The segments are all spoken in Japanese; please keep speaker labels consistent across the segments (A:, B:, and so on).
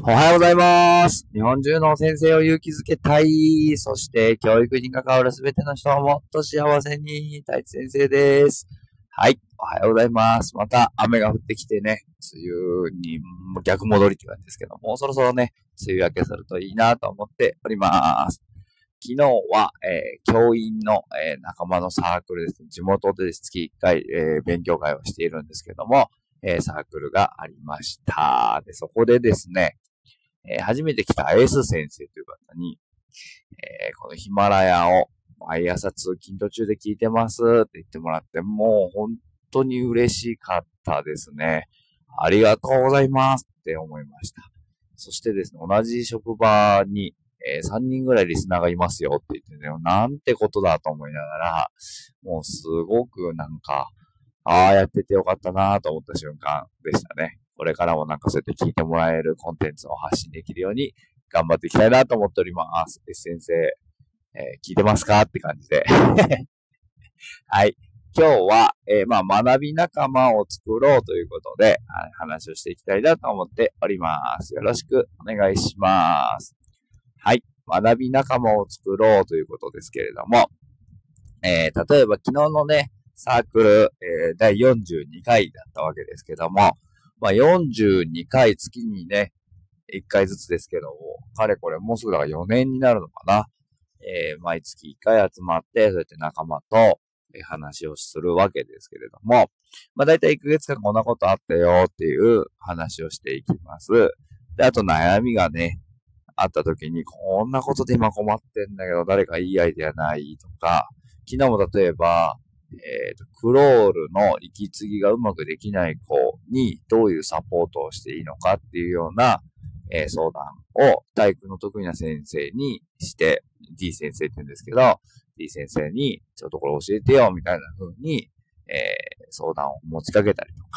A: おはようございます。日本中の先生を勇気づけたい。そして教育に関わるすべての人をもっと幸せに。太一先生です。はい。おはようございます。また雨が降ってきてね、梅雨に逆戻りって感じですけど、もうそろそろね、梅雨明けするといいなと思っております。昨日は、えー教員の、えー仲間のサークルですね。地元で月1回、えー勉強会をしているんですけども、えサークルがありました。で、そこでですね、えー初めて来たエース先生という方に、えーこのヒマラヤを毎朝通勤途中で聞いてますって言ってもらって、もう本当に嬉しかったですね。ありがとうございますって思いました。そしてですね、同じ職場に、え3人ぐらいリスナーがいますよって言ってね、なんてことだと思いながら、もうすごくなんか、ああ、やっててよかったなと思った瞬間でしたね。これからもなんかそうやって聞いてもらえるコンテンツを発信できるように頑張っていきたいなと思っております。S 先生、えー聞いてますかって感じで。はい。今日は、えーまあ、学び仲間を作ろうということで、話をしていきたいなと思っております。よろしくお願いします。はい。学び仲間を作ろうということですけれども、えー例えば昨日のね、サークル、えー第42回だったわけですけども、まあ、42回月にね、1回ずつですけども、かれこれもうすぐだから4年になるのかな。えー毎月1回集まって、そうやって仲間と、え話をするわけですけれども、まあ大体1ヶ月間こんなことあったよっていう話をしていきます。で、あと悩みがね、あった時に、こんなことで今困ってんだけど、誰かいいアイデアないとか、昨日も例えば、えっ、と、クロールの息継ぎがうまくできない子にどういうサポートをしていいのかっていうような、えー相談を体育の得意な先生にして、D 先生って言うんですけど、D 先生にちょっとこれ教えてよみたいな風に、えー相談を持ちかけたりとか、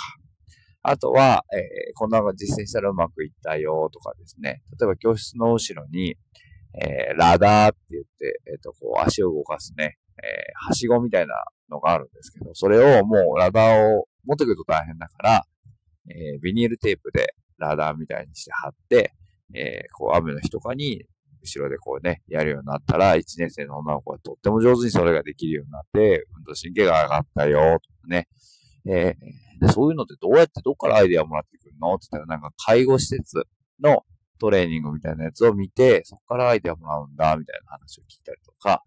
A: あとは、えーこんなの実践したらうまくいったよとかですね。例えば教室の後ろに、えーラダーって言って、えっ、と、こう足を動かすね、えーはしごみたいなのがあるんですけど、それをもうラダーを持ってくると大変だから、えービニールテープでラダーみたいにして貼って、えーこう雨の日とかに後ろでこうね、やるようになったら、1年生の女の子がとっても上手にそれができるようになって、運動神経が上がったよ、とかね。えーで、そういうのってどうやってどっからアイデアもらってくるのって言ったら、なんか介護施設のトレーニングみたいなやつを見て、そこからアイデアもらうんだ、みたいな話を聞いたりとか、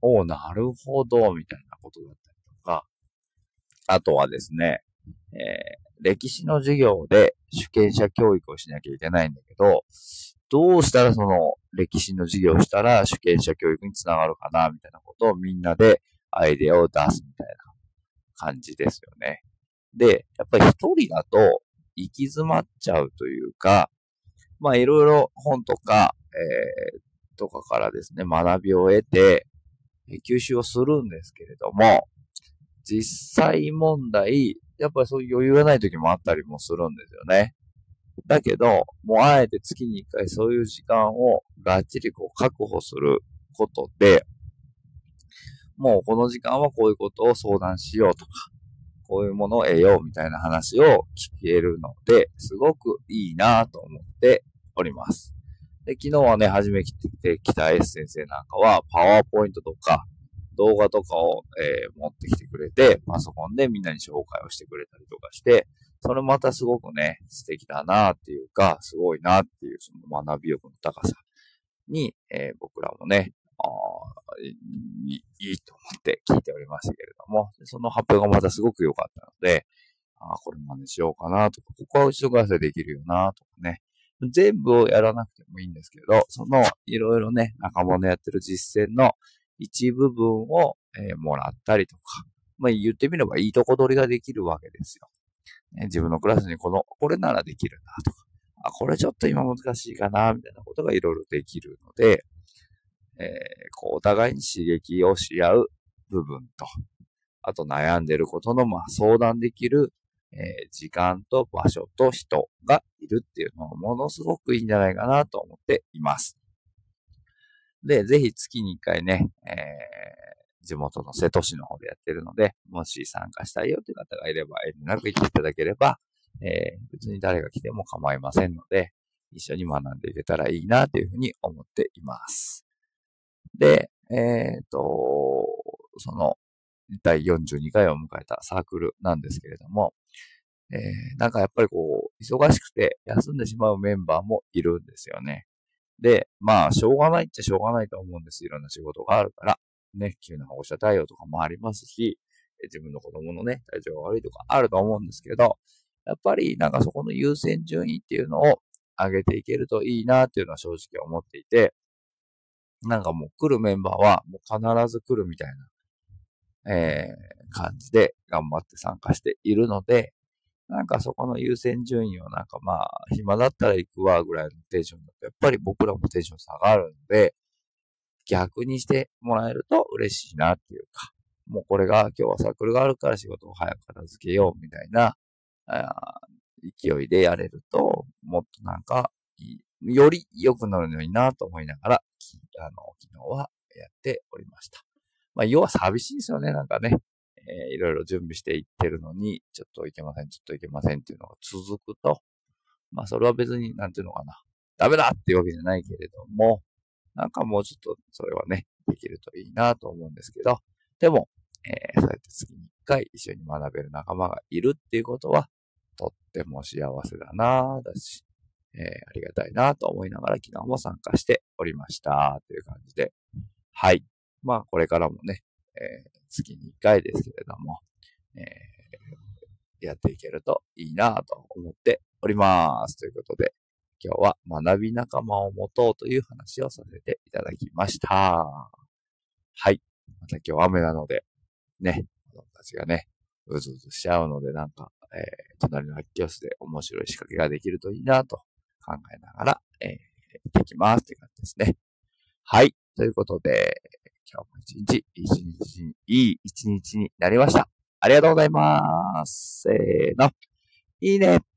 A: おお、なるほど、みたいなことだったりとか、あとはですね、えー歴史の授業で主権者教育をしなきゃいけないんだけど、どうしたらその歴史の授業をしたら主権者教育につながるかな、みたいなことをみんなでアイデアを出すみたいな感じですよね。で、やっぱり一人だと行き詰まっちゃうというか、まあいろいろ本とか、えーとかからですね、学びを得て、吸収をするんですけれども、実際問題、やっぱりそういう余裕がない時もあったりもするんですよね。だけど、もうあえて月に一回そういう時間をがっちりこう確保することで、もうこの時間はこういうことを相談しようとか、こういうものを得ようみたいな話を聞けるので、すごくいいなと思っております。で、昨日はね、初めて来てきた S 先生なんかは、パワーポイントとか、動画とかを、えー持ってきてくれて、パソコンでみんなに紹介をしてくれたりとかして、それまたすごくね、素敵だなっていうか、すごいなっていう、その学び欲の高さに、えー僕らもね、あーいいと思って聞いておりましたけれども、その発表がまたすごく良かったので、あーこれ真似しようかなとか、ここは後ろからせできるよなとかね、全部をやらなくてもいいんですけど、そのいろいろね、仲間のやってる実践の一部分を、えーもらったりとか、まあ言ってみればいいとこ取りができるわけですよ。ね、自分のクラスにこの、これならできるなとか、あ、これちょっと今難しいかな、みたいなことがいろいろできるので、えーこう、お互いに刺激をし合う部分と、あと悩んでることの、まあ、相談できる、えー時間と場所と人がいるっていうのもものすごくいいんじゃないかなと思っています。で、ぜひ月に一回ね、えー地元の瀬戸市の方でやってるので、もし参加したいよという方がいれば、遠慮なく言っていただければ、えー別に誰が来ても構いませんので、一緒に学んでいけたらいいなというふうに思っています。で、えっ、ー、と、その、第42回を迎えたサークルなんですけれども、えー、なんかやっぱりこう、忙しくて休んでしまうメンバーもいるんですよね。で、まあ、しょうがないっちゃしょうがないと思うんです。いろんな仕事があるから。ね、急な保護者対応とかもありますし、自分の子供のね、体調が悪いとかあると思うんですけど、やっぱりなんかそこの優先順位っていうのを上げていけるといいなっていうのは正直思っていて、なんかもう来るメンバーはもう必ず来るみたいな、えー、感じで頑張って参加しているので、なんかそこの優先順位をなんかまあ、暇だったら行くわぐらいのテンションだと、やっぱり僕らもテンション下がるので、逆にしてもらえると嬉しいなっていうか、もうこれが今日はサークルがあるから仕事を早く片付けようみたいな、勢いでやれると、もっとなんか、より良くなるのになと思いながら、あの、昨日はやっておりました。まあ、要は寂しいですよね、なんかね。えー、いろいろ準備していってるのに、ちょっといけません、ちょっといけませんっていうのが続くと、まあ、それは別に、なんていうのかな。ダメだっていうわけじゃないけれども、なんかもうちょっとそれはね、できるといいなと思うんですけど、でも、えー、そうやって月に一回一緒に学べる仲間がいるっていうことは、とっても幸せだなだし、えー、ありがたいなと思いながら昨日も参加しておりました。という感じで。はい。まあ、これからもね、えー、月に一回ですけれども、えー、やっていけるといいなと思っております。ということで、今日は学び仲間を持とうという話をさせていただきました。はい。また今日雨なので、ね、子供たちがね、うずうずしちゃうので、なんか、えー、隣の発教室で面白い仕掛けができるといいなと考えながら、えー、行ってきますって感じですね。はい。ということで、今日も一日、一日に、いい一日になりました。ありがとうございます。せーの。いいね。